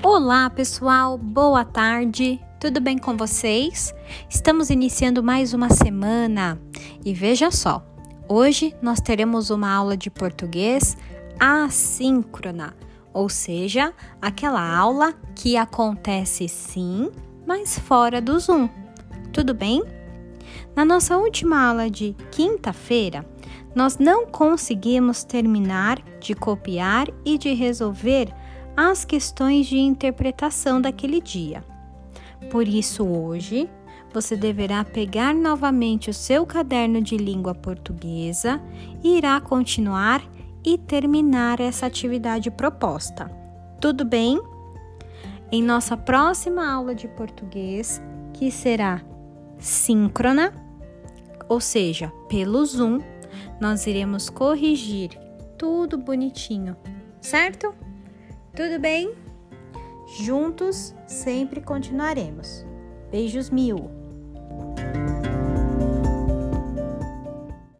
Olá, pessoal, boa tarde, tudo bem com vocês? Estamos iniciando mais uma semana e veja só, hoje nós teremos uma aula de português assíncrona, ou seja, aquela aula que acontece sim, mas fora do Zoom. Tudo bem? Na nossa última aula de quinta-feira, nós não conseguimos terminar de copiar e de resolver as questões de interpretação daquele dia. Por isso, hoje, você deverá pegar novamente o seu caderno de língua portuguesa e irá continuar e terminar essa atividade proposta. Tudo bem? Em nossa próxima aula de português, que será síncrona, ou seja, pelo Zoom, nós iremos corrigir tudo bonitinho, certo? Tudo bem? Juntos sempre continuaremos. Beijos mil!